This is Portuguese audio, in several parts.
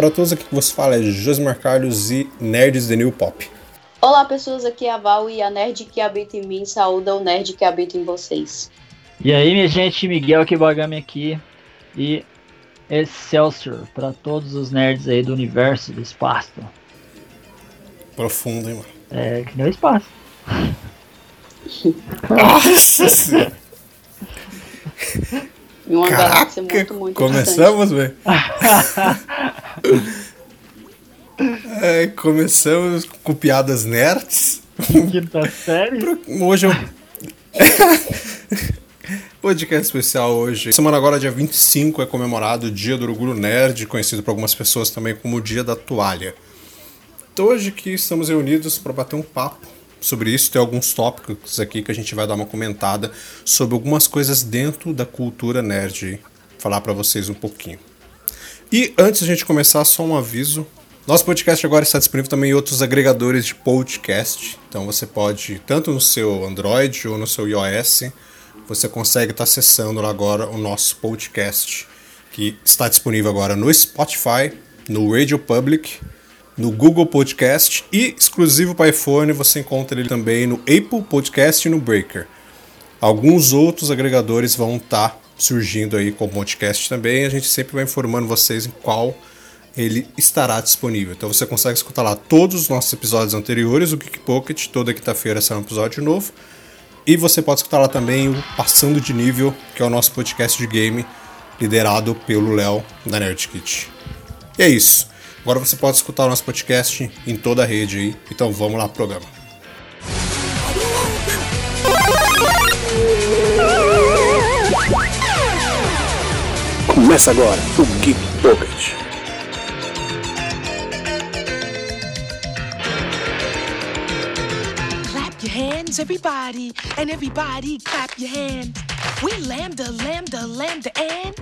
Olá para todos, aqui que você fala é Josmar Carlos e Nerds The New Pop. Olá pessoas, aqui é a Val e a nerd que habita em mim saúda o nerd que habita em vocês. E aí minha gente, Miguel Kibagami aqui e Excelsior para todos os nerds aí do universo, do espaço. Profundo, hein, mano? É, que nem o espaço. Nossa senhora. Em uma galáxia Caraca, muito, muito começamos, velho. É, começamos com piadas nerds. Quinta série. Hoje eu. Podcast especial hoje. Semana agora, dia 25, é comemorado o Dia do Orgulho Nerd, conhecido por algumas pessoas também como o Dia da Toalha. Então, hoje que estamos reunidos para bater um papo sobre isso, tem alguns tópicos aqui que a gente vai dar uma comentada sobre algumas coisas dentro da cultura nerd, falar para vocês um pouquinho. E antes a gente começar, só um aviso. Nosso podcast agora está disponível também em outros agregadores de podcast. Então você pode, tanto no seu Android ou no seu iOS, você consegue estar acessando agora o nosso podcast, que está disponível agora no Spotify, no Radio Public, no Google Podcast e exclusivo para iPhone você encontra ele também no Apple Podcast e no Breaker. Alguns outros agregadores vão estar surgindo aí com o podcast também. A gente sempre vai informando vocês em qual ele estará disponível. Então você consegue escutar lá todos os nossos episódios anteriores, o Geek Pocket, toda quinta-feira será um episódio novo. E você pode escutar lá também o Passando de Nível, que é o nosso podcast de game, liderado pelo Léo da Nerd Kit. E é isso. Agora você pode escutar o nosso podcast em toda a rede aí. Então vamos lá pro programa. Começa agora o Geek Pocket. Clap your hands, everybody, and everybody clap your hands. We lambda, lambda, lambda, and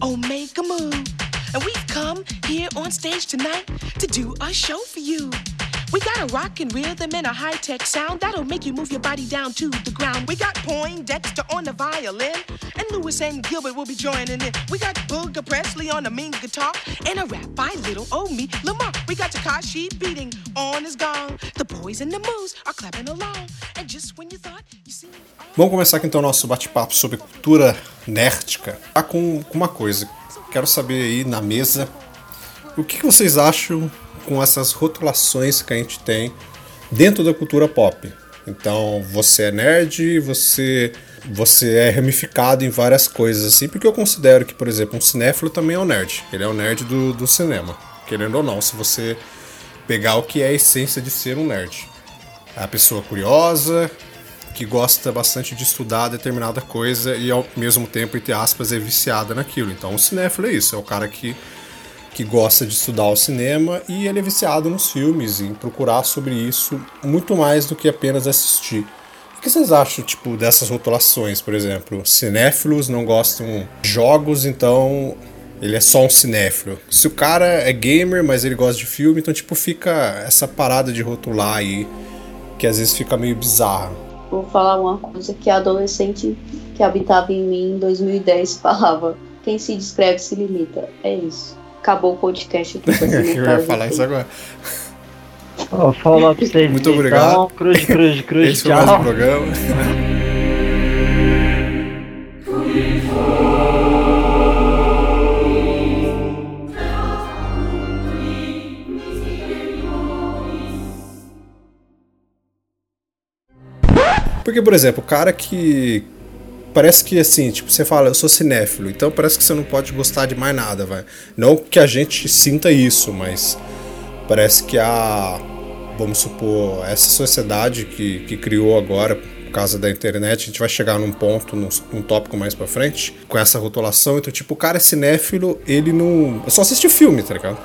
oh, make a move. And we've come here on stage tonight to do a show for you. We got a rockin' rhythm and a high-tech sound that'll make you move your body down to the ground. We got Poindexter on the violin, and Lewis and Gilbert will be joining in. We got Booger Presley on the mean guitar, and a rap by little old me, Lamar. We got Takashi beating on his gong. The boys and the moves are clapping along, and just when you thought you seen all. Oh. Vamos começar então nosso bate-papo sobre cultura nerdica. Tá com, com uma coisa. Quero saber aí na mesa o que, vocês acham com essas rotulações que a gente tem dentro da cultura pop. Então, você é nerd, você você é ramificado em várias coisas assim, porque eu considero que, por exemplo, um cinéfilo também é um nerd. Ele é um nerd do, do cinema, querendo ou não, se você pegar o que é a essência de ser um nerd. É a pessoa curiosa, que gosta bastante de estudar determinada coisa e ao mesmo tempo, entre aspas, é viciada naquilo. Então, o cinéfilo é isso, é o cara que que gosta de estudar o cinema e ele é viciado nos filmes, em procurar sobre isso muito mais do que apenas assistir. O que vocês acham, tipo, dessas rotulações, por exemplo? Cinéfilos não gostam de jogos, então ele é só um cinéfilo. Se o cara é gamer, mas ele gosta de filme, então, tipo, fica essa parada de rotular aí, que às vezes fica meio bizarra. Vou falar uma coisa que a adolescente que habitava em mim em 2010 falava. Quem se descreve se limita. É isso. Acabou o podcast aqui. Eu ia falar isso agora. Ó, falar pra vocês. Muito então, obrigado. Cruz, cruz, cruz, Esse foi mais um tchau. programa. Porque, por exemplo, o cara que. Parece que assim, tipo, você fala, eu sou cinéfilo, então parece que você não pode gostar de mais nada, vai. Não que a gente sinta isso, mas parece que a. Vamos supor, essa sociedade que, que criou agora, causa da internet, a gente vai chegar num ponto, num, num tópico mais pra frente, com essa rotulação. Então, tipo, o cara é cinéfilo, ele não. Eu só assiste filme, tá ligado?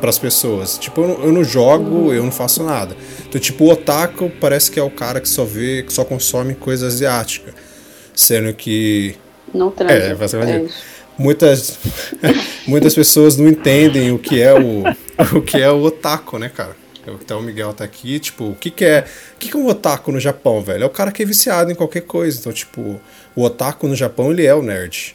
Pras pessoas. Tipo, eu não, eu não jogo, eu não faço nada. Então, tipo, o otaku parece que é o cara que só vê, que só consome coisa asiática. Sendo que Não transa. É, basicamente É muitas muitas pessoas não entendem o que é o o que é o otaku, né, cara? Então o Miguel tá aqui, tipo, o que que é, o que que é um otaku no Japão, velho? É o cara que é viciado em qualquer coisa. Então, tipo, o otaku no Japão, ele é o nerd.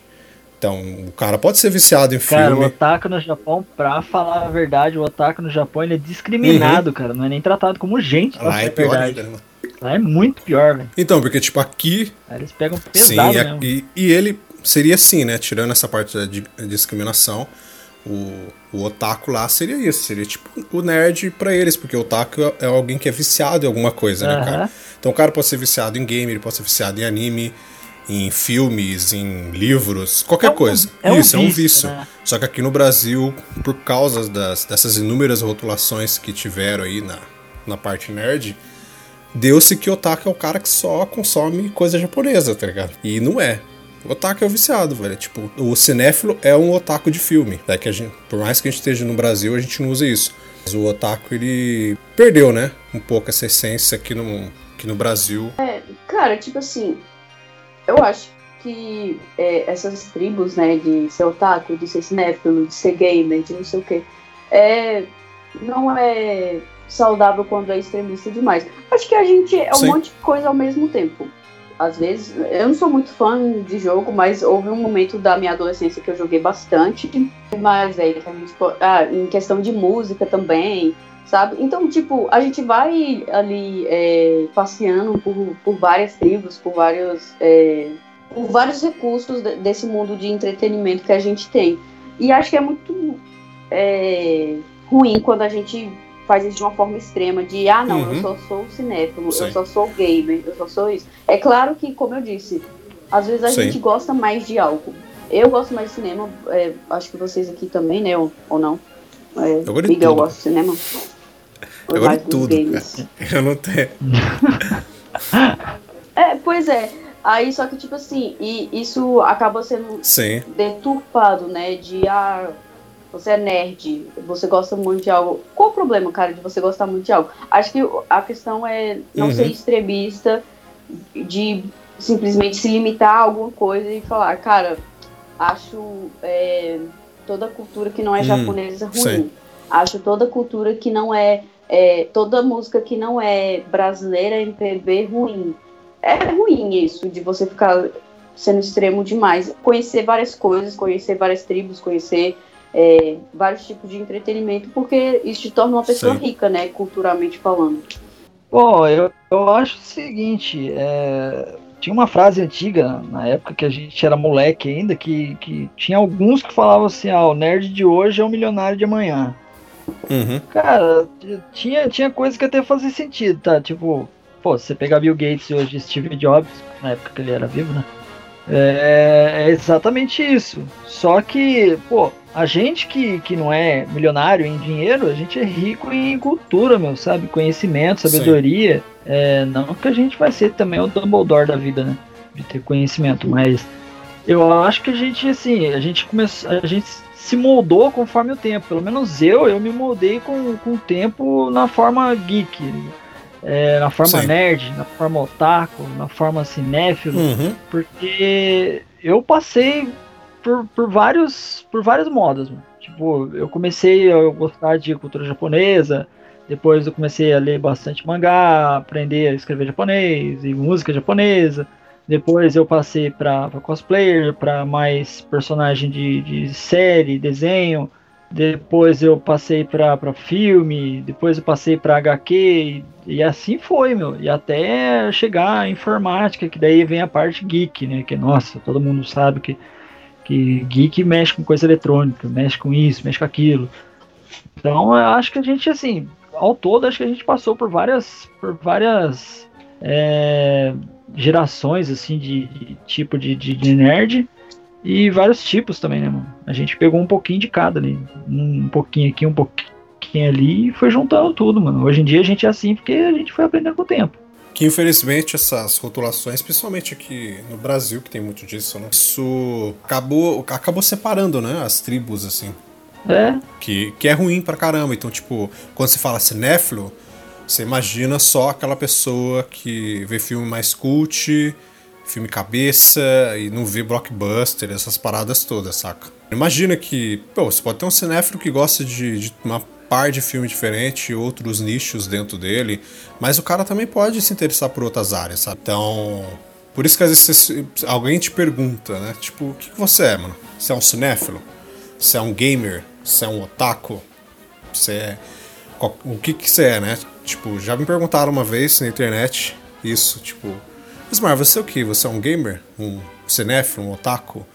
Então, o cara pode ser viciado em Cara, o filme. otaku no Japão, pra falar a verdade, o otaku no Japão ele é discriminado, cara. Não é nem tratado como gente, pra Lá falar é a pior verdade. ainda, né? Lá é muito pior, velho. Então, porque, tipo, aqui Aí Eles pegam Sim, pesado e- mesmo. e, ele seria assim, né? Tirando essa parte da di- discriminação, o, o otaku lá seria isso, seria tipo o nerd pra eles, porque o otaku é- é alguém que é viciado em alguma coisa, né, Aham. cara? Então o cara pode ser viciado em game, ele pode ser viciado em anime, em filmes, em livros, qualquer É um- coisa. é um isso, é um vício, vício. né? Só que aqui no Brasil, por causa das, dessas inúmeras rotulações que tiveram aí na, na parte nerd, deu-se que otaku é o cara que só consome coisa japonesa, tá ligado? E não é. O otaku é o viciado, velho. Tipo, o cinéfilo é um otaku de filme. É que a gente, por mais que a gente esteja no Brasil, a gente não usa isso. Mas o otaku, ele perdeu, né? Um pouco essa essência aqui no, aqui no Brasil. Cara, tipo assim, eu acho que é, essas tribos, né, de ser otaku, de ser cinéfilo, de ser gamer, de não sei o quê, é, não é saudável quando é extremista demais. Acho que a gente é um Sim. monte de coisa ao mesmo tempo. Às vezes, eu não sou muito fã de jogo, mas houve um momento da minha adolescência que eu joguei bastante. Mas aí, a ah, em questão de música também, sabe? Então, tipo, a gente vai ali é, passeando por, por várias tribos, por vários, é, por vários recursos de- desse mundo de entretenimento que a gente tem. E acho que é muito é, ruim quando a gente faz isso de uma forma extrema, de ah, não, Uhum. eu só sou cinéfilo, Sim. eu só sou gamer, eu só sou isso. É claro que, como eu disse, às vezes a Sim. gente gosta mais de algo. Eu gosto mais de cinema, é, acho que vocês aqui também, né? Ou, ou não? É, Eu gosto de Miguel gosta de cinema. Eu gosto de tudo. Eu não tenho. É, pois é. Aí, só que, tipo assim, e isso acaba sendo Sim. deturpado, né? De, ah, você é nerd, você gosta muito de algo. Qual o problema, cara, de você gostar muito de algo? Acho que a questão é não Uhum. ser extremista, de simplesmente se limitar a alguma coisa e falar, cara, acho é, toda cultura que não é Hum, japonesa ruim. sim. Acho toda cultura que não é, é. Toda música que não é brasileira, MPB, ruim. É ruim isso, de você ficar sendo extremo demais. Conhecer várias coisas, conhecer várias tribos, conhecer é, vários tipos de entretenimento, porque isso te torna uma pessoa Sim. rica, né? Culturalmente falando. Bom, eu, eu acho o seguinte, é, tinha uma frase antiga, na época que a gente era moleque ainda, que, que tinha alguns que falavam assim, ah, o nerd de hoje é o milionário de amanhã. Uhum. Cara, tinha, tinha coisa que até fazia sentido, tá? Tipo, pô, você pegar Bill Gates e hoje Steve Jobs, na época que ele era vivo, né? É, é exatamente isso. Só que, pô, a gente que, que não é milionário em dinheiro, a gente é rico em cultura, meu, sabe? Conhecimento, sabedoria. É, não que a gente vai ser também o Dumbledore da vida, né? De ter conhecimento, mas eu acho que a gente, assim, a gente começou. A gente se moldou conforme o tempo. Pelo menos eu, eu me moldei com, com o tempo na forma geek. é, na forma Sim. nerd, na forma otaku, na forma cinéfilo, Uhum. porque eu passei por, por vários por vários modos. Tipo, eu comecei a gostar de cultura japonesa, depois eu comecei a ler bastante mangá, aprender a escrever japonês e música japonesa. Depois eu passei para cosplayer, para mais personagem de, de série, desenho. Depois eu passei para filme, depois eu passei para HQ e, e assim foi, meu. E até chegar à informática, que daí vem a parte geek, né? Que nossa, todo mundo sabe que que geek mexe com coisa eletrônica, mexe com isso, mexe com aquilo. Então eu acho que a gente assim, ao todo acho que a gente passou por várias por várias é, gerações assim de, de tipo de, de, de nerd e vários tipos também, né, mano? A gente pegou um pouquinho de cada ali, um pouquinho aqui, um pouquinho ali e foi juntando tudo, mano. Hoje em dia a gente é assim porque a gente foi aprendendo com o tempo. Que infelizmente essas rotulações, principalmente aqui no Brasil, que tem muito disso, né? Isso acabou, acabou separando, né? As tribos, assim. É, Que, que é ruim pra caramba. Então, tipo, quando se fala cinéfilo, você imagina só aquela pessoa que vê filme mais cult, filme cabeça e não vê blockbuster, essas paradas todas, saca? Imagina que, pô, você pode ter um cinéfilo que gosta de, de uma par de filme diferente, outros nichos dentro dele, mas o cara também pode se interessar por outras áreas, sabe? Então, por isso que às vezes você- alguém te pergunta, né? Tipo, o que, você é, mano? Você é um cinéfilo? Você é um gamer? Você é um otaku? Você é. O que que você é, né? Tipo, já me perguntaram uma vez na internet isso, tipo. Ismar, você é o que? Você é um gamer? Um cinéfilo? Um otaku?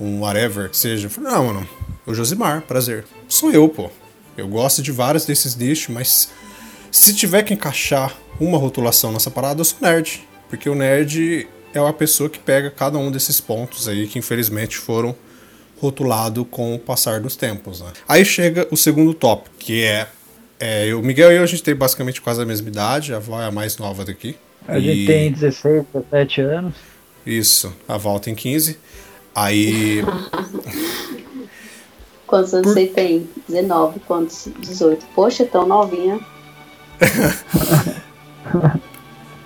Um whatever que seja? Eu falei, não, mano. O Josimar, prazer. Sou eu, pô. Eu gosto de vários desses nichos, mas se tiver que encaixar uma rotulação nessa parada, eu sou nerd. Porque o nerd é uma pessoa que pega cada um desses pontos aí que infelizmente foram rotulados com o passar dos tempos. Né? Aí chega o segundo tópico, que é, é. O Miguel e eu, a gente tem basicamente quase a mesma idade, a avó é a mais nova daqui. A gente E- tem 16, 17 anos. Isso, a Val tem 15. Aí. Quantos anos Por- você tem? 19, quantos? 18. Poxa, tão novinha.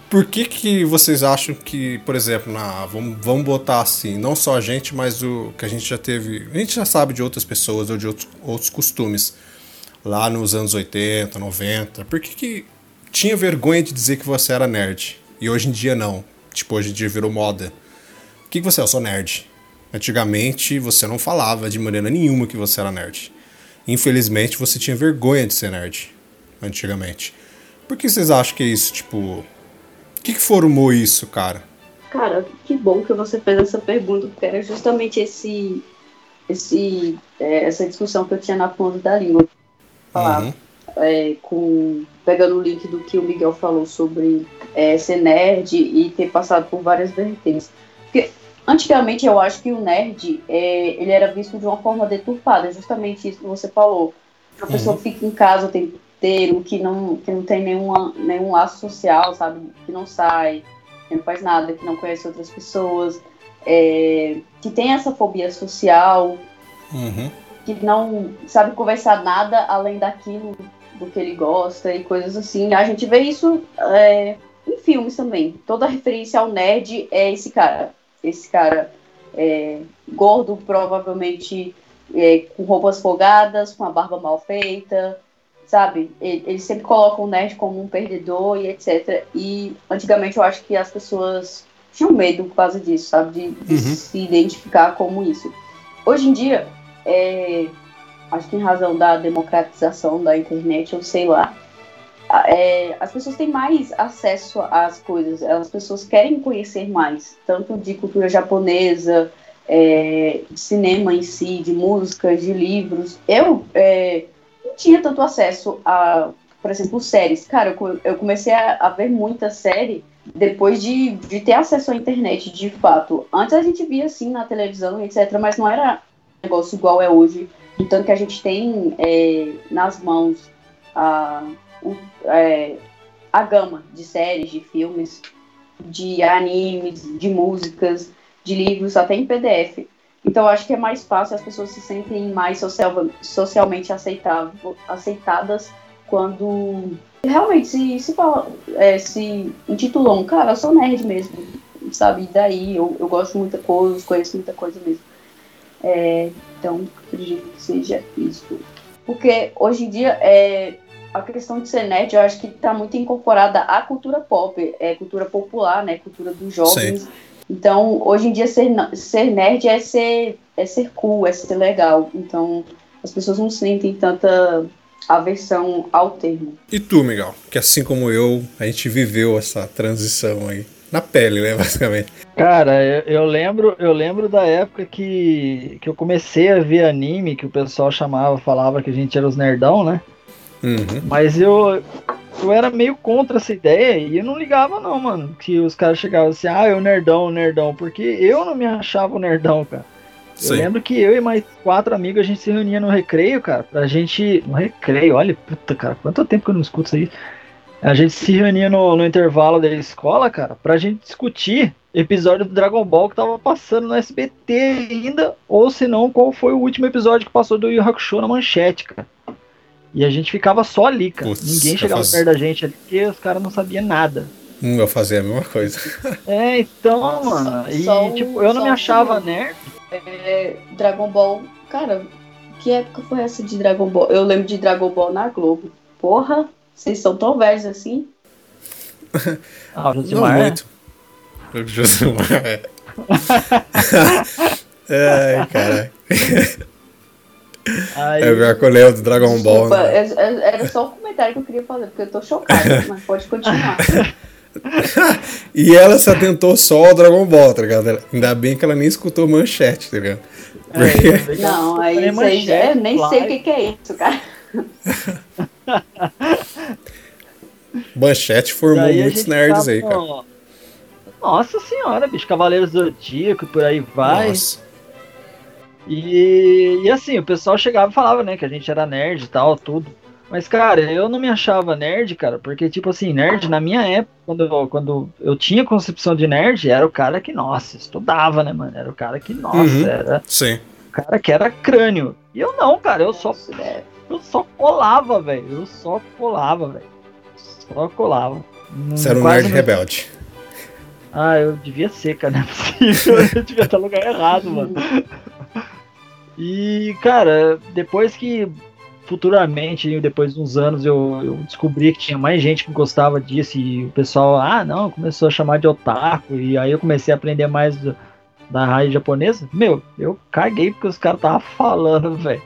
Por que, que vocês acham que, por exemplo, na, vamos, vamos botar assim, não só a gente, mas o que a gente já teve. A gente já sabe de outras pessoas ou de outros, outros costumes. Lá nos anos 80, 90. Por que, que tinha vergonha de dizer que você era nerd? E hoje em dia não. Tipo, hoje em dia virou moda. O que, que você é? Eu sou nerd. Antigamente você não falava de maneira nenhuma que você era nerd. Infelizmente você tinha vergonha de ser nerd. Antigamente. Por que vocês acham que é isso? Tipo, o que, que formou isso, cara? Cara, que bom que você fez essa pergunta, porque era justamente esse, esse, é, essa discussão que eu tinha na ponta da língua. Falar, Uhum. é, com, pegando o link do que o Miguel falou sobre é, ser nerd e ter passado por várias vertentes. Porque antigamente eu acho que o nerd é, ele era visto de uma forma deturpada, justamente isso que você falou. A pessoa fica em casa o tempo inteiro, que não, que não tem nenhuma, nenhum laço social, sabe? Que não sai, que não faz nada, que não conhece outras pessoas, é, que tem essa fobia social, Uhum. que não sabe conversar nada além daquilo do que ele gosta e coisas assim. A gente vê isso é, em filmes também. Toda referência ao nerd é esse cara. Esse cara é, gordo, provavelmente é, com roupas folgadas, com a barba mal feita, sabe? Eles sempre colocam o nerd como um perdedor e etc. E antigamente eu acho que as pessoas tinham medo por causa disso, sabe? De, de Uhum. se identificar como isso. Hoje em dia, é, acho que em razão da democratização da internet, eu sei lá, é, as pessoas têm mais acesso às coisas, as pessoas querem conhecer mais, tanto de cultura japonesa, é, de cinema em si, de músicas, de livros. Eu é, não tinha tanto acesso a, por exemplo, séries. Cara, eu, eu comecei a, a ver muita série depois de, de ter acesso à internet, de fato. Antes a gente via assim na televisão, etc., mas não era um negócio igual é hoje. Então que a gente tem é, nas mãos a, o- é, a gama de séries, de filmes, de animes, de músicas, de livros, até em PDF. Então acho que é mais fácil, as pessoas se sentem mais social, socialmente aceitável, aceitadas quando realmente se, se, é, se intitulam, cara, eu sou nerd mesmo, sabe? Daí eu, eu gosto de muita coisa, conheço muita coisa mesmo. É, então, acredito que seja isso. Porque hoje em dia, é, a questão de ser nerd, eu acho que está muito incorporada à cultura pop, é cultura popular, né? Cultura dos jovens. Então, hoje em dia, ser, ser nerd é ser, é ser cool, é ser legal. Então, as pessoas não sentem tanta aversão ao termo. E tu, Miguel? Que assim como eu, a gente viveu essa transição aí. Na pele, né, basicamente. Cara, eu, eu lembro, eu lembro da época que, que eu comecei a ver anime, que o pessoal chamava, falava que a gente era os nerdão, né? Uhum. Mas eu, eu era meio contra essa ideia e eu não ligava não, mano. Que os caras chegavam assim, ah, eu nerdão, eu nerdão. Porque eu não me achava o nerdão, cara. Eu Sim. lembro que eu e mais quatro amigos, a gente se reunia no recreio, cara, pra gente... No recreio, olha, puta, cara, quanto tempo que eu não escuto isso aí. A gente se reunia no, no intervalo da escola, cara, pra gente discutir episódio do Dragon Ball que tava passando no SBT ainda, ou se não, qual foi o último episódio que passou do Yu Hakusho na manchete, cara. E a gente ficava só ali, cara. Putz, Ninguém chegava faz- perto da gente ali, porque os caras não sabiam nada. Hum, eu fazia a mesma coisa. É, então, mano, e Só tipo, eu não me achava final. nerd. É, Dragon Ball. Cara, que época foi essa de Dragon Ball? Eu lembro de Dragon Ball na Globo. Porra, vocês são tão velhos assim? Ah, o Não Josimar, muito. O Josimar, é. Ai, cara. Aí, É eu lembro do Dragon Ball. Desculpa, Né? é- é- era só um comentário que eu queria fazer, porque eu tô chocada, mas pode continuar. E ela se atentou só ao Dragon Ball, tá ligado? Ainda bem que ela nem escutou manchete, tá ligado? Porque- Não, aí Falei isso aí é, manchete, nem sei fly. o que, que é isso, cara. manchete formou Daí a muitos nerds tava, aí, cara. Nossa senhora, bicho, Cavaleiros do Zodíaco, por aí vai. Nossa. E, e assim, o pessoal chegava e falava, né, que a gente era nerd e tal, tudo. Mas, cara, eu não me achava nerd, cara, porque, tipo assim, nerd, na minha época, quando eu, quando eu tinha concepção de nerd, era o cara que, nossa, estudava, né, mano? Era o cara que, nossa, Uhum. era Sim. o cara que era crânio. E eu não, cara, eu só, né? eu só colava, velho. Eu só colava, velho. Só colava. Não- Você era um nerd não- rebelde. Ah, eu devia ser, cara, não é possível. eu devia estar no lugar errado, mano. E, cara, depois que futuramente, depois de uns anos, eu, eu descobri que tinha mais gente que gostava disso e o pessoal, ah, não, começou a chamar de otaku e aí eu comecei a aprender mais do- da raiz japonesa. Meu, eu caguei porque os caras estavam falando, velho.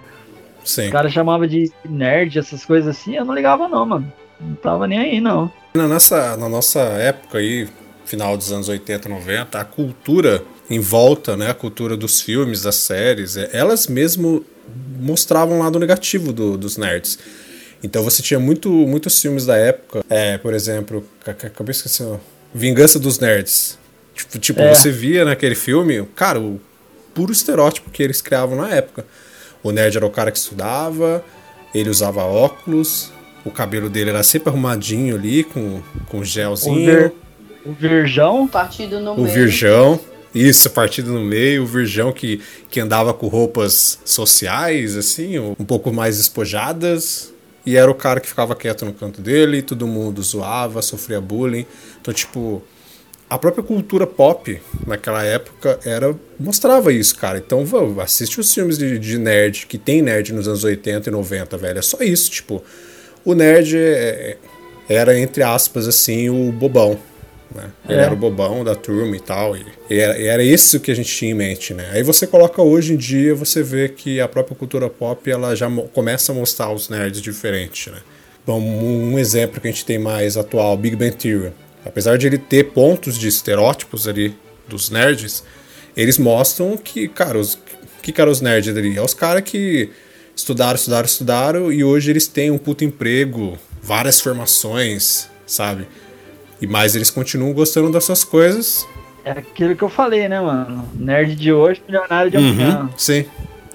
Os caras chamavam de nerd, essas coisas assim, eu não ligava não, mano. Não tava nem aí, não. Na nossa, na nossa época aí, final dos anos 80, 90, a cultura em volta, né, a cultura dos filmes, das séries, é, elas mesmo mostravam o lado negativo do- dos nerds. Então você tinha muito, muitos filmes da época, é, por exemplo, ca- ca- acabei esquecendo, Vingança dos Nerds. Tipo, tipo É. você via naquele filme, cara, o puro estereótipo que eles criavam na época. O nerd era o cara que estudava, ele usava óculos, o cabelo dele era sempre arrumadinho ali, com, com O, gelzinho. vir, o Virgão, Partido no O meio. virgão, isso, partido no meio, o virgão que, que andava com roupas sociais, assim, um pouco mais espojadas. E era o cara que ficava quieto no canto dele, todo mundo zoava, sofria bullying. Então, tipo, a própria cultura pop naquela época era mostrava isso, cara. Então, assiste os filmes de, de nerd, que tem nerd nos anos 80 e 90, velho. É só isso, tipo, o nerd é- era, entre aspas, assim, o bobão. Né? Ele É. era o bobão da turma e tal. E, e era, e era isso que a gente tinha em mente, né? Aí você coloca hoje em dia, você vê que a própria cultura pop ela já começa a mostrar os nerds diferentes, né? Bom, um, um exemplo que a gente tem mais atual, Big Bang Theory. Apesar de ele ter pontos de estereótipos ali dos nerds, eles mostram que, cara, os, que cara os nerds ali? É os caras que estudaram, estudaram, estudaram e hoje eles têm um puto emprego, várias formações, sabe? E mais eles continuam gostando das suas coisas. é aquilo que eu falei, né, mano? Nerd de hoje, milionário de amanhã. Uhum, sim.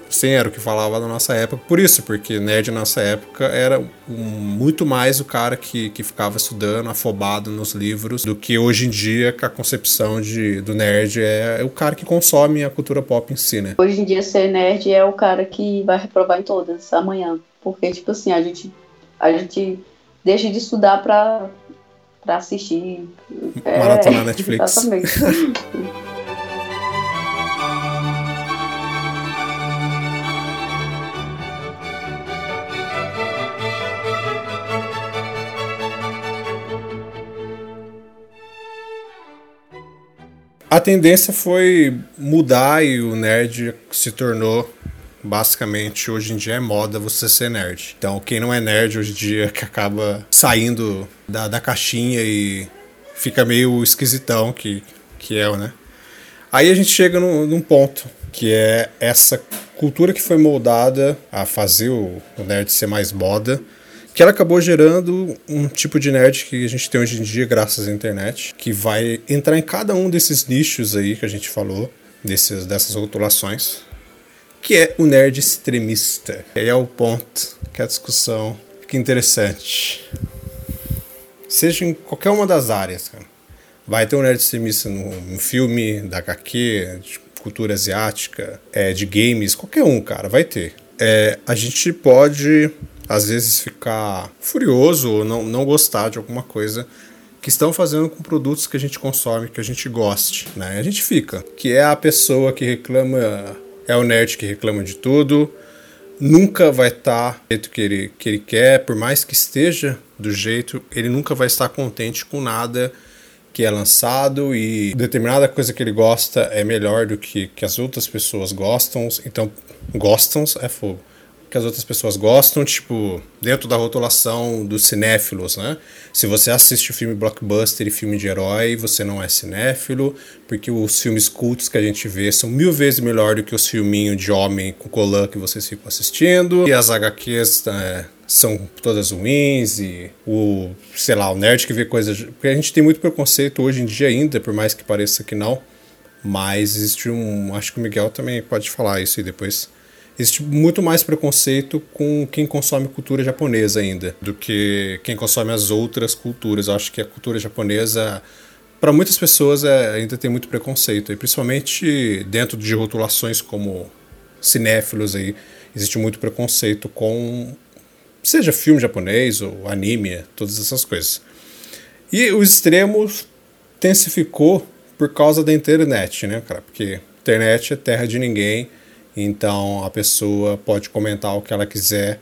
Sim, era o que falava na nossa época. Por isso, porque nerd na nossa época era um- muito mais o cara que, que ficava estudando, afobado nos livros, do que hoje em dia que a concepção de, do nerd é, o cara que consome a cultura pop em si, né? Hoje em dia, ser nerd é o cara que vai reprovar em todas amanhã. Porque, tipo assim, a gente, a gente deixa de estudar pra, pra assistir. É, Maratonar Netflix. Exatamente. A tendência foi mudar e o nerd se tornou basicamente hoje em dia é moda você ser nerd. Então quem não é nerd hoje em dia que acaba saindo da, da caixinha e fica meio esquisitão que, que é, né? Aí a gente chega num, num ponto que é essa cultura que foi moldada a fazer o, nerd ser mais moda, que ela acabou gerando um tipo de nerd que a gente tem hoje em dia graças à internet, que vai entrar em cada um desses nichos aí que a gente falou, desses, dessas rotulações, que é o nerd extremista. Aí é o ponto que a discussão fica interessante. Seja em qualquer uma das áreas, cara. Vai ter um nerd extremista no filme, da HQ, de cultura asiática, é, de games, qualquer um, cara, vai ter. É, a gente pode, às vezes, ficar furioso ou não, não gostar de alguma coisa que estão fazendo com produtos que a gente consome, que a gente goste, né? A gente fica. Que é a pessoa que reclama, é o nerd que reclama de tudo, nunca vai estar do jeito que ele, que ele quer, por mais que esteja do jeito, ele nunca vai estar contente com nada que que é lançado e determinada coisa que ele gosta é melhor do que, que as outras pessoas gostam. Então, gostam é fogo que as outras pessoas gostam, tipo, dentro da rotulação dos cinéfilos, né? Se você assiste filme blockbuster e filme de herói, você não é cinéfilo, porque os filmes cultos que a gente vê são mil vezes melhor do que os filminhos de homem com colã que vocês ficam assistindo, e as HQs é, são todas ruins, e o, sei lá, o nerd que vê coisas... Porque a gente tem muito preconceito hoje em dia ainda, por mais que pareça que não, mas existe um... Acho que o Miguel também pode falar isso aí depois existe muito mais preconceito com quem consome cultura japonesa ainda do que quem consome as outras culturas. Eu acho que a cultura japonesa, para muitas pessoas, é, ainda tem muito preconceito, e principalmente dentro de rotulações como cinéfilos aí, existe muito preconceito com seja filme japonês ou anime, todas essas coisas. E os extremos intensificou por causa da internet, né, cara? Porque internet é terra de ninguém então a pessoa pode comentar o que ela quiser,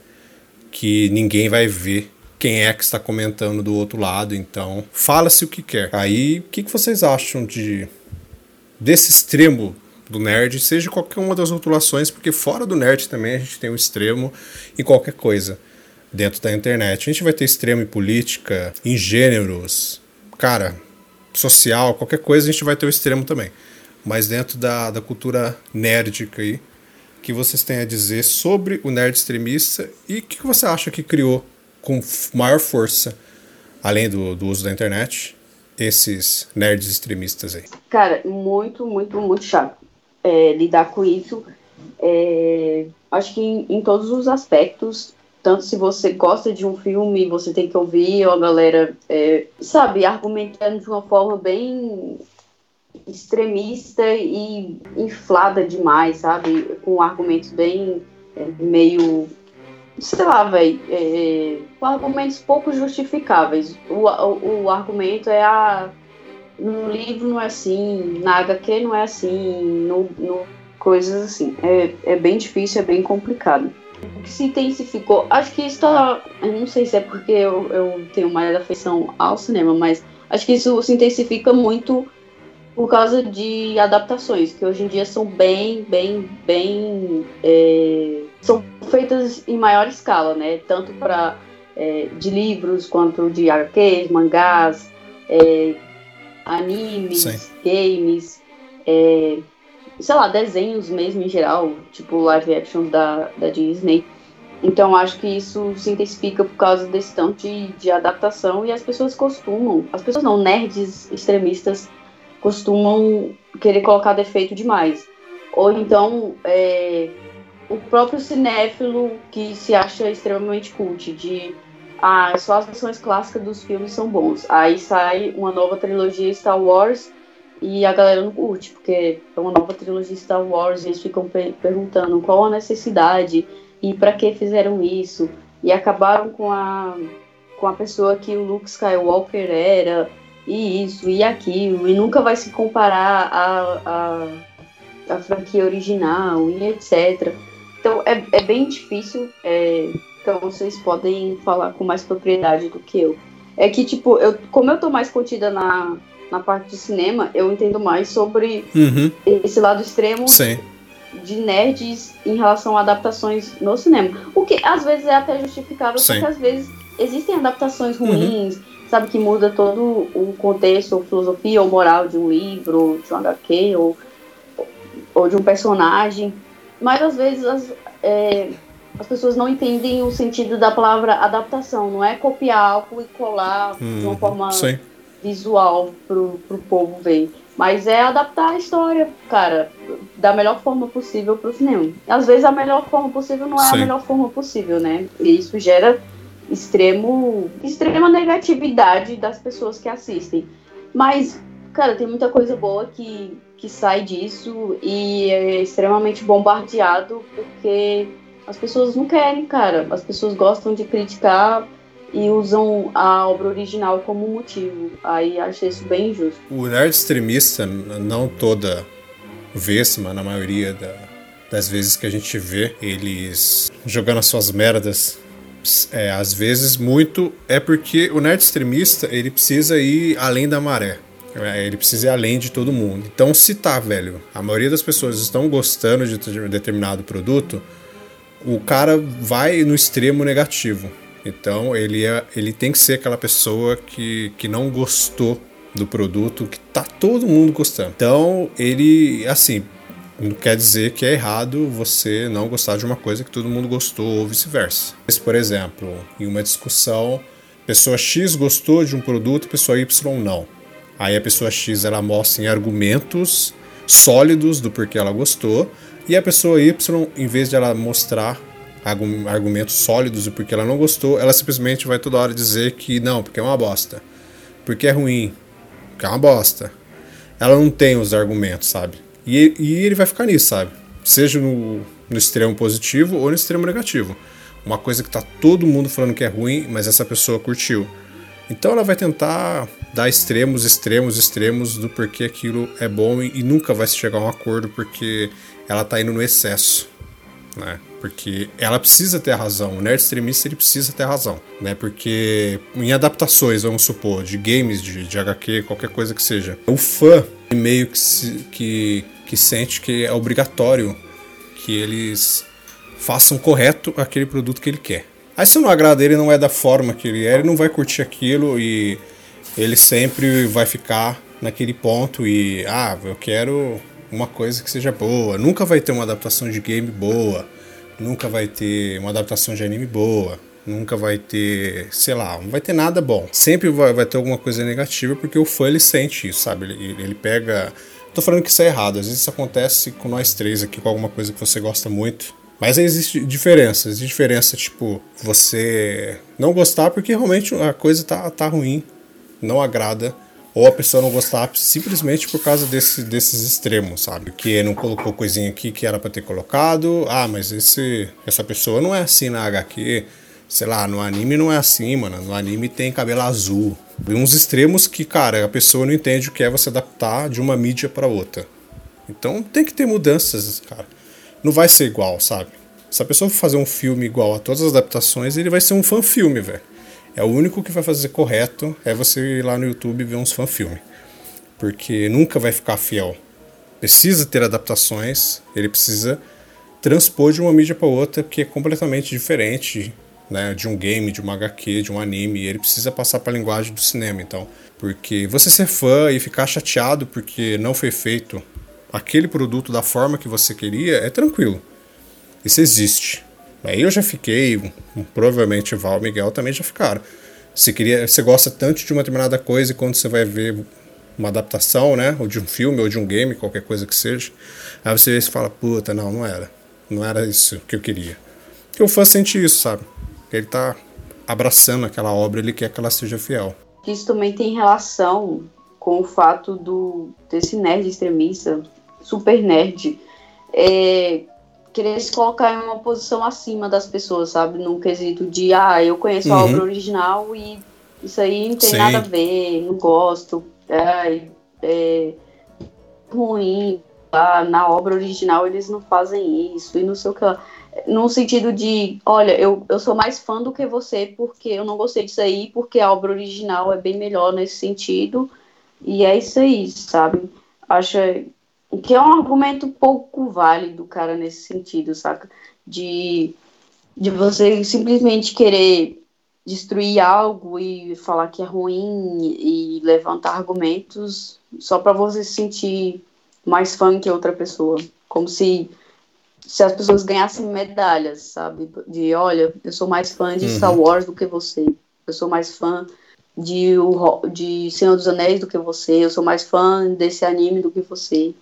que ninguém vai ver quem é que está comentando do outro lado. Então fala-se o que quer. Aí o que, que vocês acham de desse extremo do nerd, seja qualquer uma das rotulações, porque fora do nerd também a gente tem um extremo em qualquer coisa dentro da internet. A gente vai ter extremo em política, em gêneros, cara, social, qualquer coisa a gente vai ter o extremo também. Mas dentro da, da cultura nerdica aí, que vocês têm a dizer sobre o nerd extremista e o que você acha que criou com maior força, além do, do uso da internet, esses nerds extremistas aí? Cara, muito, muito, muito chato é, lidar com isso. É, acho que em, em, todos os aspectos, tanto se você gosta de um filme, você tem que ouvir a galera, é, sabe, argumentando de uma forma bem extremista e inflada demais, sabe? Com argumentos bem é, meio. Sei lá, velho. É, com argumentos pouco justificáveis. O, o, o, argumento é a. No livro não é assim, na HQ não é assim, no, no coisas assim. É, é bem difícil, é bem complicado. O que se intensificou, acho que isso tá. Eu não sei se é porque eu, eu tenho mais afeição ao cinema, mas acho que isso se intensifica muito por causa de adaptações, que hoje em dia são bem, bem, bem. É, são feitas em maior escala, né? Tanto para é, de livros quanto de HQs, mangás, é, animes, Sim. games, é, sei lá, desenhos mesmo em geral, tipo live action da, da Disney. Então acho que isso se intensifica por causa desse tanto de, de adaptação e as pessoas costumam, as pessoas não, nerds extremistas costumam querer colocar defeito demais. Ou então é, o próprio cinéfilo que se acha extremamente cult, de ah, só as versões clássicas dos filmes são bons. Aí sai uma nova trilogia Star Wars e a galera não curte, porque é uma nova trilogia Star Wars e eles ficam pe perguntando qual a necessidade e para que fizeram isso. E acabaram com a, com a pessoa que o Luke Skywalker era e isso e aquilo, e nunca vai se comparar a, a, a franquia original e etc. Então é, é bem difícil, é, então vocês podem falar com mais propriedade do que eu. É que, tipo, eu, como eu tô mais contida na, na parte de cinema, eu entendo mais sobre uhum. esse lado extremo Sim. de nerds em relação a adaptações no cinema. O que às vezes é até justificável, Sim. porque às vezes existem adaptações uhum. ruins, uhum sabe, que muda todo o contexto, ou filosofia ou moral de um livro, de um HQ, ou, ou de um personagem. Mas às vezes as, é, as pessoas não entendem o sentido da palavra adaptação. Não é copiar algo e colar hum, de uma uhum. forma sim. visual pro, pro povo ver. Mas é adaptar a história, cara, da melhor forma possível pro cinema. Às vezes a melhor forma possível não é sim. a melhor forma possível, né? E isso gera extremo, extrema negatividade das pessoas que assistem. Mas, cara, tem muita coisa boa que, que sai disso e é extremamente bombardeado porque as pessoas não querem, cara. As pessoas gostam de criticar e usam a obra original como motivo. Aí acho isso bem injusto. O nerd extremista, não toda vez, mas na maioria da, das vezes que a gente vê eles jogando as suas merdas é, às vezes muito é porque o nerd extremista ele precisa ir além da maré. É, Ele precisa ir além de todo mundo. Então, se tá, velho, a maioria das pessoas estão gostando de de determinado produto, o cara vai no extremo negativo. Então, ele, é, ele tem que ser aquela pessoa que, que não gostou do produto que tá todo mundo gostando. Então, ele, assim, não quer dizer que é errado você não gostar de uma coisa que todo mundo gostou ou vice-versa. Mas, Por exemplo, em uma discussão, pessoa X gostou de um produto, pessoa Y não. Aí a pessoa X ela mostra em argumentos sólidos do porquê ela gostou, e a pessoa Y, em vez de ela mostrar argu- argumentos sólidos do porquê ela não gostou, ela simplesmente vai toda hora dizer que não, porque é uma bosta. Porque é ruim, porque é uma bosta. Ela não tem os argumentos, sabe? E, e ele vai ficar nisso, sabe? Seja no, no extremo positivo ou no extremo negativo. Uma coisa que tá todo mundo falando que é ruim, mas essa pessoa curtiu. Então ela vai tentar dar extremos, extremos, extremos do porquê aquilo é bom e, e nunca vai se chegar a um acordo porque ela tá indo no excesso, né? Porque ela precisa ter a razão, o nerd extremista ele precisa ter a razão, né? Porque em adaptações, vamos supor, de games, de, de HQ, qualquer coisa que seja, o fã meio que, se- que, que sente que é obrigatório que eles façam correto aquele produto que ele quer. Aí se não agrada ele, não é da forma que ele é, ele não vai curtir aquilo e ele sempre vai ficar naquele ponto e ah, eu quero uma coisa que seja boa. Nunca vai ter uma adaptação de game boa, nunca vai ter uma adaptação de anime boa, nunca vai ter, sei lá, não vai ter nada bom. Sempre vai, vai ter alguma coisa negativa porque o fã ele sente isso, sabe? Ele, ele pega. Tô falando que isso é errado, às vezes isso acontece com nós três aqui, com alguma coisa que você gosta muito. Mas existe diferença, existe diferença, tipo, você não gostar porque realmente a coisa tá, tá ruim, não agrada, ou a pessoa não gostar simplesmente por causa desse, desses extremos, sabe? Que não colocou coisinha aqui que era pra ter colocado, ah, mas esse, essa pessoa não é assim na HQ, sei lá, no anime não é assim, mano, no anime tem cabelo azul. E uns extremos que, cara, a pessoa não entende o que é você adaptar de uma mídia pra outra. Então tem que ter mudanças, cara. Não vai ser igual, sabe? Se a pessoa for fazer um filme igual a todas as adaptações, ele vai ser um fã-filme, velho. É o único que vai fazer correto é você ir lá no YouTube ver uns fã-filme. Porque nunca vai ficar fiel. Precisa ter adaptações, ele precisa transpor de uma mídia para outra que é completamente diferente, né, de um game, de uma HQ, de um anime, ele precisa passar para a linguagem do cinema, então, porque você ser fã e ficar chateado porque não foi feito aquele produto da forma que você queria é tranquilo. Isso existe. Aí eu já fiquei, um, provavelmente Val e Miguel também já ficaram. Você queria, você gosta tanto de uma determinada coisa e quando você vai ver uma adaptação, né, ou de um filme ou de um game, qualquer coisa que seja, aí você vê e fala, puta, não, não era. Não era isso que eu queria. Porque o fã sente isso, sabe? Ele tá abraçando aquela obra, ele quer que ela seja fiel. Isso também tem relação com o fato do desse nerd extremista, super nerd, é, querer se colocar em uma posição acima das pessoas, sabe? Num quesito de, ah, eu conheço a Uhum. obra original e isso aí não tem Sim. nada a ver, não gosto, é, é ruim. Ah, na obra original eles não fazem isso e não sei o que lá. No sentido de, olha, eu, eu sou mais fã do que você porque eu não gostei disso aí, porque a obra original é bem melhor nesse sentido. E é isso aí, sabe? Acho que é um argumento pouco válido, cara, nesse sentido, saca? De, de você simplesmente querer destruir algo e falar que é ruim e levantar argumentos só para você se sentir mais fã que outra pessoa. Como se, se as pessoas ganhassem medalhas, sabe? De, olha, eu sou mais fã de Uhum. Star Wars do que você. Eu sou mais fã de, o, de Senhor dos Anéis do que você. Eu sou mais fã desse anime do que você.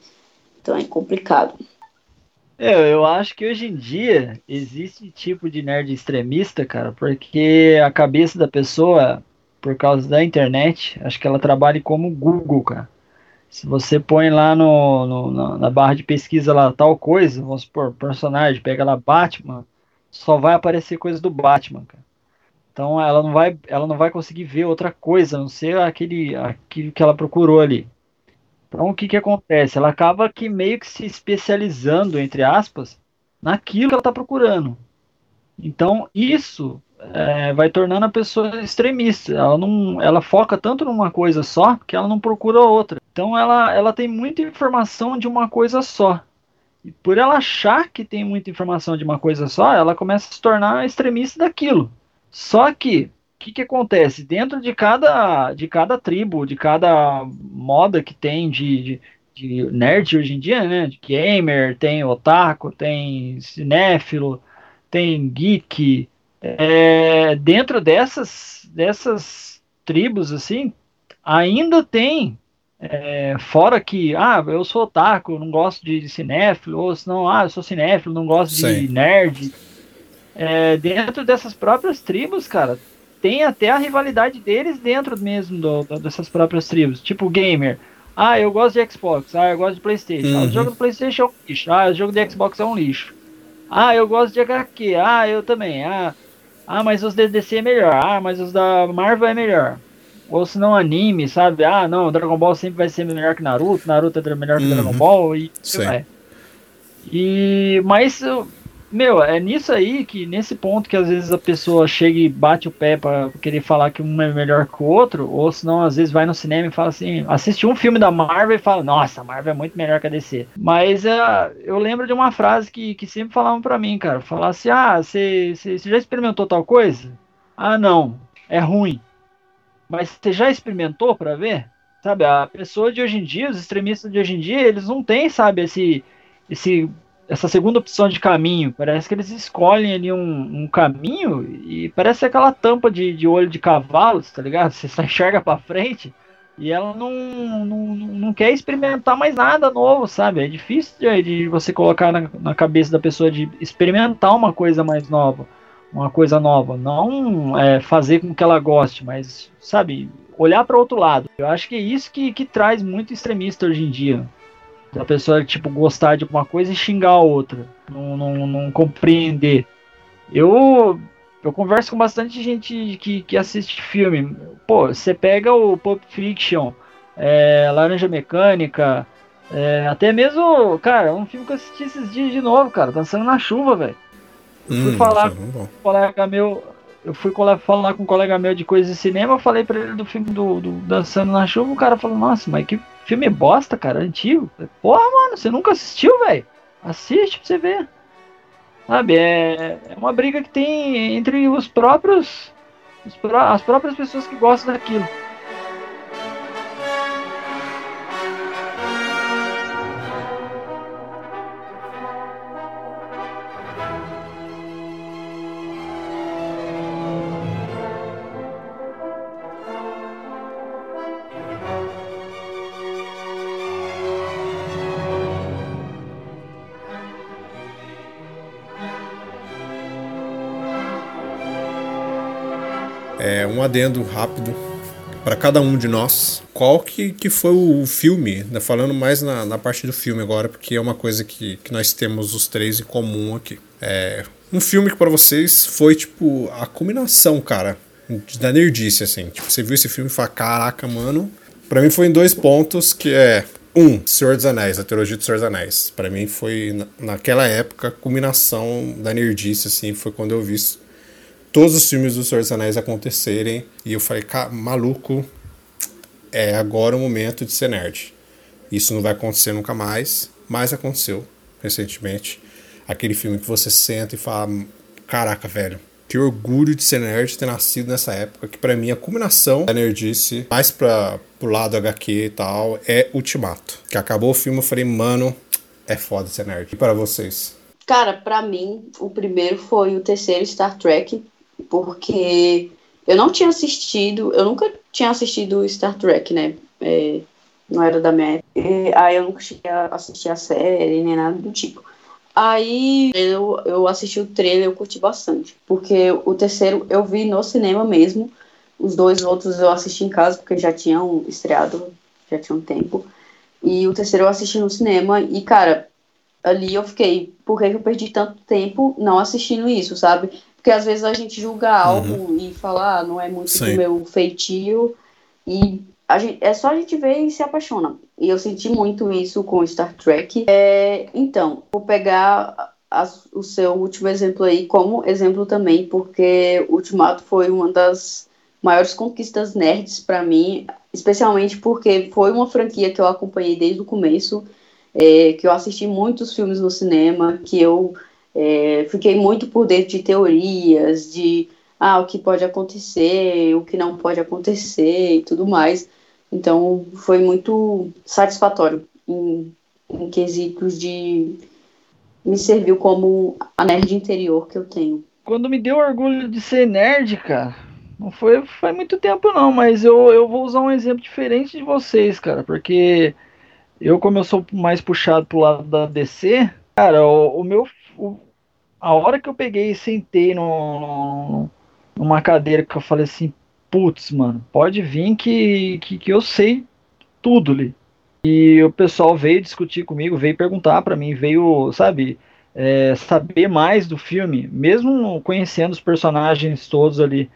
Então é complicado. É, eu acho que hoje em dia existe tipo de nerd extremista, cara, porque a cabeça da pessoa, por causa da internet, acho que ela trabalha como Google, cara. Se você põe lá no, no- na, na barra de pesquisa lá tal coisa, vamos supor, personagem, pega lá Batman, só vai aparecer coisa do Batman, cara. Então ela não vai, ela não vai conseguir ver outra coisa, a não ser aquele, aquilo que ela procurou ali. Então, o que que acontece? Ela acaba que meio que se especializando, entre aspas, naquilo que ela está procurando. Então, isso é, vai tornando a pessoa extremista. Ela não, ela foca tanto numa coisa só que ela não procura outra. Então ela, ela tem muita informação de uma coisa só. E por ela achar que tem muita informação de uma coisa só, ela começa a se tornar extremista daquilo. Só que o que, que acontece? Dentro de cada, de cada tribo, de cada moda que tem de, de, de nerd hoje em dia, né? De gamer, tem otaku, tem cinéfilo, tem geek, é, dentro dessas, dessas tribos, assim, ainda tem, é, fora que, ah, eu sou otaku, não gosto de cinéfilo, ou senão, ah, eu sou cinéfilo, não gosto Sim. de nerd. É, dentro dessas próprias tribos, cara, tem até a rivalidade deles dentro mesmo do, do, dessas próprias tribos. Tipo, gamer. Ah, eu gosto de Xbox. Ah, eu gosto de Playstation. Uhum. Ah, o jogo do Playstation é um lixo. Ah, o jogo de Xbox é um lixo. Ah, eu gosto de HQ. Ah, eu também. Ah, ah, mas os da DC é melhor. Ah, mas os da Marvel é melhor. Ou se não anime, sabe? Ah, não, Dragon Ball sempre vai ser melhor que Naruto, Naruto é melhor que uhum. Dragon Ball e vai. E mas meu, é nisso aí que, nesse ponto que às vezes a pessoa chega e bate o pé para querer falar que um é melhor que o outro, ou senão às vezes vai no cinema e fala assim, assiste um filme da Marvel e fala, nossa, a Marvel é muito melhor que a DC. Mas uh, eu lembro de uma frase que, que sempre falavam para mim, cara, falar assim, ah, você já experimentou tal coisa? Ah, não, é ruim. Mas você já experimentou para ver? Sabe, a pessoa de hoje em dia, os extremistas de hoje em dia, eles não têm, sabe, esse, esse essa segunda opção de caminho. Parece que eles escolhem ali um, um caminho e parece aquela tampa de, de olho de cavalo, tá ligado? Você só enxerga para frente e ela não, não, não quer experimentar mais nada novo, sabe? É difícil de, de você colocar na, na, cabeça da pessoa de experimentar uma coisa mais nova, uma coisa nova. Não é, fazer com que ela goste, mas, sabe? Olhar para outro lado. Eu acho que é isso que, que traz muito extremista hoje em dia. Da pessoa, tipo, gostar de uma coisa e xingar a outra. Não, não, não compreender. Eu eu converso com bastante gente que, que assiste filme. Pô, você pega o Pulp Fiction, é, Laranja Mecânica, é, até mesmo, cara, um filme que eu assisti esses dias de novo, cara, Dançando na Chuva, velho. Hum, fui falar é com um colega meu, eu fui falar com um colega meu de coisas de cinema, eu falei pra ele do filme do, do Dançando na Chuva, o cara falou, nossa, mas que Filme bosta, cara, antigo. Porra, mano, você nunca assistiu, velho? Assiste pra você ver. Sabe, é, é uma briga que tem entre os próprios. Os, as próprias pessoas que gostam daquilo. Adendo rápido para cada um de nós. Qual que, que foi o filme, né? falando mais na, na parte do filme agora, porque é uma coisa que, que nós temos os três em comum aqui. É um filme que para vocês foi tipo a culminação, cara, da nerdice, assim. Tipo, você viu esse filme e fala, caraca, mano. Pra mim foi em dois pontos, que é um, Senhor dos Anéis, a trilogia do Senhor dos Anéis. Para mim foi, naquela época, a culminação da nerdice, assim, foi quando eu vi todos os filmes do Senhor dos Anéis acontecerem. E eu falei, maluco, é agora o momento de ser nerd. Isso não vai acontecer nunca mais, mas aconteceu recentemente. Aquele filme que você senta e fala: Caraca, velho, que orgulho de ser nerd ter nascido nessa época, que para mim a culminação da nerdice, mais pra, pro lado HQ e tal, é Ultimato. Que acabou o filme, eu falei, mano, é foda ser nerd. E para vocês? Cara, para mim, o primeiro foi o terceiro Star Trek, porque eu não tinha assistido, eu nunca tinha assistido Star Trek, né? É, não era da minha época. E, aí eu nunca cheguei a assistir a série, nem nada do tipo. Aí eu, eu assisti o trailer eu curti bastante. Porque o terceiro eu vi no cinema mesmo. Os dois outros eu assisti em casa, porque já tinham estreado, já tinha um tempo. E o terceiro eu assisti no cinema. E, cara, ali eu fiquei, por que eu perdi tanto tempo não assistindo isso, sabe? Porque às vezes a gente julga algo uhum. e fala, ah, não é muito Sim. do meu feitio. E a gente, é só a gente ver e se apaixona. E eu senti muito isso com Star Trek. É, então, vou pegar as, o seu último exemplo aí como exemplo também, porque Ultimato foi uma das maiores conquistas nerds para mim, especialmente porque foi uma franquia que eu acompanhei desde o começo, é, que eu assisti muitos filmes no cinema, que eu é, fiquei muito por dentro de teorias, de ah, o que pode acontecer, o que não pode acontecer e tudo mais. Então foi muito satisfatório em, em quesitos de me serviu como a nerd interior que eu tenho. Quando me deu orgulho de ser nerd, cara, não foi faz muito tempo não, mas eu, eu vou usar um exemplo diferente de vocês, cara, porque eu, como eu sou mais puxado pro lado da DC, cara, o, o meu. O, a hora que eu peguei e sentei no, numa cadeira que eu falei assim, putz, mano, pode vir que, que, que eu sei tudo ali. E o pessoal veio discutir comigo, veio perguntar para mim, veio, sabe, é, saber mais do filme, mesmo conhecendo os personagens todos ali.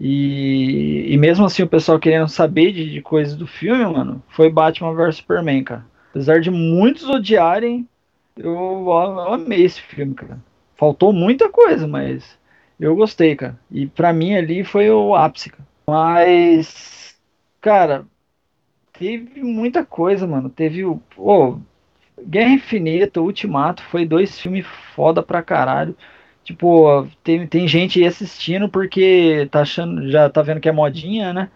E, e mesmo assim o pessoal querendo saber de, de coisas do filme, mano, foi Batman vs Superman, cara. Apesar de muitos odiarem, eu, eu amei esse filme, cara. Faltou muita coisa, mas eu gostei, cara. E pra mim ali foi o ápice, cara. Mas, cara, teve muita coisa, mano. Teve o. Guerra Infinita, Ultimato, foi dois filmes foda pra caralho. Tipo, tem, tem gente assistindo porque tá achando, já tá vendo que é modinha, né?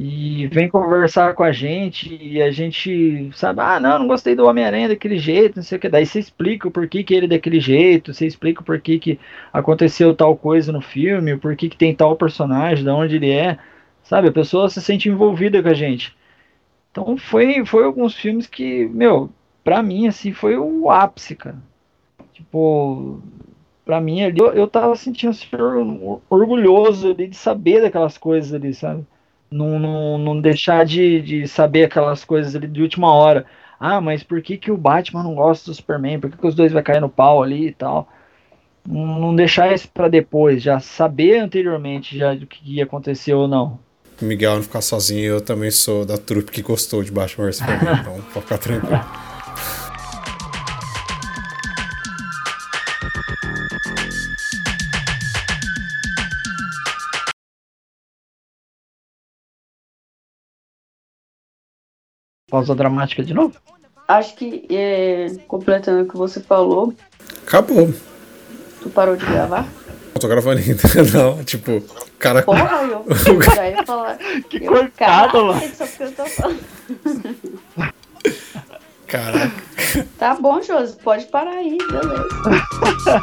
E vem conversar com a gente e a gente sabe, ah, não, não gostei do Homem-Aranha daquele jeito, não sei o que. Daí você explica o porquê que ele é daquele jeito, você explica o porquê que aconteceu tal coisa no filme, o porquê que tem tal personagem, de onde ele é. Sabe, a pessoa se sente envolvida com a gente. Então foi, foi alguns filmes que, meu, pra mim, assim, foi o ápice, cara. Tipo, pra mim ali, eu, eu tava sentindo orgulhoso ali de saber daquelas coisas ali, sabe? Não, não, não deixar de, de saber aquelas coisas ali de última hora. Ah, mas por que, que o Batman não gosta do Superman? Por que, que os dois vai cair no pau ali e tal? Não, deixar isso para depois, já saber anteriormente já do que ia acontecer ou não. Miguel não ficar sozinho, eu também sou da trupe que gostou de Batman vs Superman, então pode ficar tranquilo. Pausa dramática de novo? Acho que, é, completando o que você falou. Acabou. Tu parou de gravar? Não tô gravando ainda, não. Tipo, cara. Porra, eu já ia falar. Que cortado, mano. Caraca. Tá bom, Josi, pode parar aí, beleza.